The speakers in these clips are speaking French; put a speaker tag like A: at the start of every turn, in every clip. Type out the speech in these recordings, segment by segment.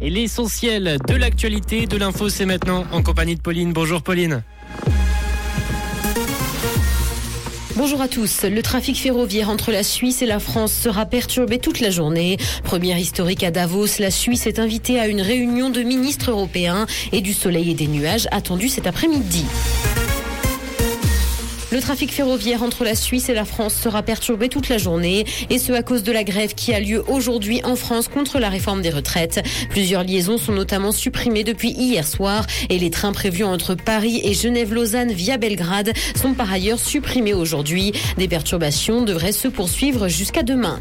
A: Et l'essentiel de l'actualité, de l'info, c'est maintenant en compagnie de Pauline. Bonjour Pauline.
B: Bonjour à tous. Le trafic ferroviaire entre la Suisse et la France sera perturbé toute la journée. Première historique à Davos, la Suisse est invitée à une réunion de ministres européens et du soleil et des nuages attendus cet après-midi. Le trafic ferroviaire entre la Suisse et la France sera perturbé toute la journée et ce à cause de la grève qui a lieu aujourd'hui en France contre la réforme des retraites. Plusieurs liaisons sont notamment supprimées depuis hier soir et les trains prévus entre Paris et Genève-Lausanne via Belgrade sont par ailleurs supprimés aujourd'hui. Des perturbations devraient se poursuivre jusqu'à demain.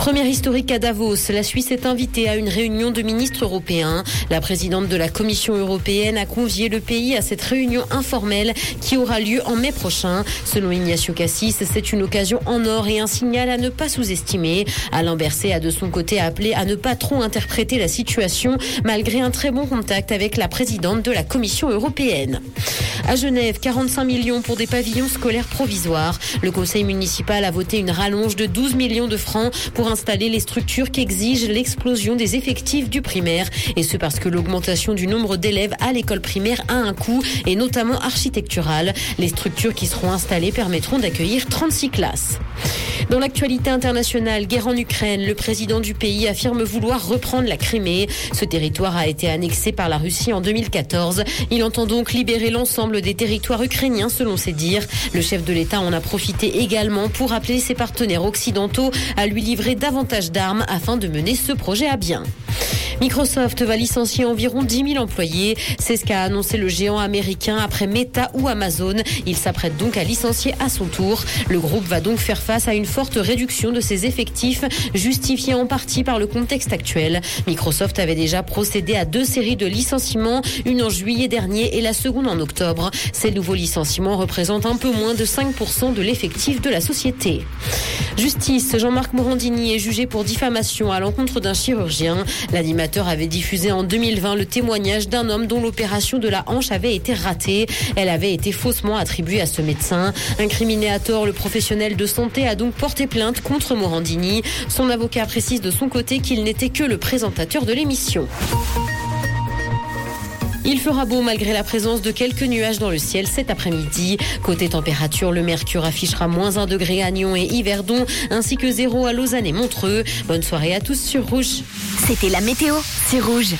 B: Première historique à Davos, la Suisse est invitée à une réunion de ministres européens. La présidente de la Commission européenne a convié le pays à cette réunion informelle qui aura lieu en mai prochain. Selon Ignacio Cassis, c'est une occasion en or et un signal à ne pas sous-estimer. Alain Berset a de son côté appelé à ne pas trop interpréter la situation malgré un très bon contact avec la présidente de la Commission européenne. À Genève, 45 millions pour des pavillons scolaires provisoires. Le conseil municipal a voté une rallonge de 12 millions de francs pour installer les structures qu'exige l'explosion des effectifs du primaire. Et ce parce que l'augmentation du nombre d'élèves à l'école primaire a un coût, et notamment architectural. Les structures qui seront installés permettront d'accueillir 36 classes. Dans l'actualité internationale, guerre en Ukraine, le président du pays affirme vouloir reprendre la Crimée. Ce territoire a été annexé par la Russie en 2014. Il entend donc libérer l'ensemble des territoires ukrainiens selon ses dires. Le chef de l'État en a profité également pour appeler ses partenaires occidentaux à lui livrer davantage d'armes afin de mener ce projet à bien. Microsoft va licencier environ 10 000 employés. C'est ce qu'a annoncé le géant américain après Meta ou Amazon. Il s'apprête donc à licencier à son tour. Le groupe va donc faire face à une forte réduction de ses effectifs, justifiée en partie par le contexte actuel. Microsoft avait déjà procédé à deux séries de licenciements, une en juillet dernier et la seconde en octobre. Ces nouveaux licenciements représentent un peu moins de 5% de l'effectif de la société. Justice, Jean-Marc Morandini est jugé pour diffamation à l'encontre d'un chirurgien. L'animateur avait diffusé en 2020 le témoignage d'un homme dont l'opération de la hanche avait été ratée. Elle avait été faussement attribuée à ce médecin. Incriminé à tort, le professionnel de santé a donc porté plainte contre Morandini. Son avocat précise de son côté qu'il n'était que le présentateur de l'émission. Il fera beau malgré la présence de quelques nuages dans le ciel cet après-midi. Côté température, le mercure affichera moins 1 degré à Nyon et Yverdon, ainsi que 0 à Lausanne et Montreux. Bonne soirée à tous sur Rouge.
C: C'était la météo, c'est Rouge.